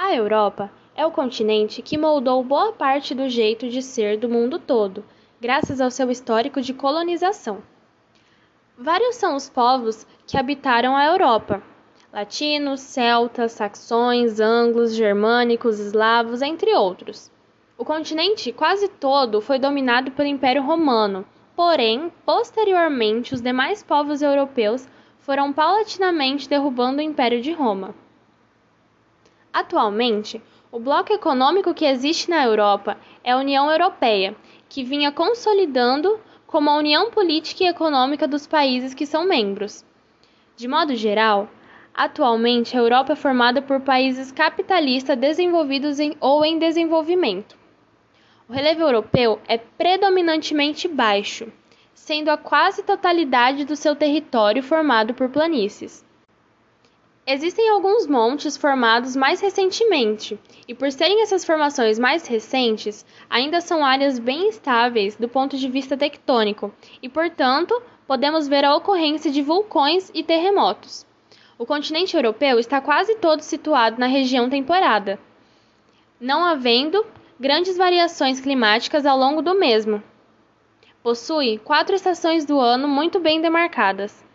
A Europa é o continente que moldou boa parte do jeito de ser do mundo todo, graças ao seu histórico de colonização. Vários são os povos que habitaram a Europa: latinos, celtas, saxões, anglos, germânicos, eslavos, entre outros. O continente quase todo foi dominado pelo Império Romano, porém, posteriormente, os demais povos europeus foram paulatinamente derrubando o Império de Roma. Atualmente, o bloco econômico que existe na Europa é a União Europeia, que vinha consolidando como a união política e econômica dos países que são membros. De modo geral, atualmente a Europa é formada por países capitalistas desenvolvidos em, ou em desenvolvimento. O relevo europeu é predominantemente baixo, sendo a quase totalidade do seu território formado por planícies. Existem alguns montes formados mais recentemente, e por serem essas formações mais recentes, ainda são áreas bem estáveis do ponto de vista tectônico, e portanto, podemos ver a ocorrência de vulcões e terremotos. O continente europeu está quase todo situado na região temperada, não havendo grandes variações climáticas ao longo do mesmo. Possui quatro estações do ano muito bem demarcadas.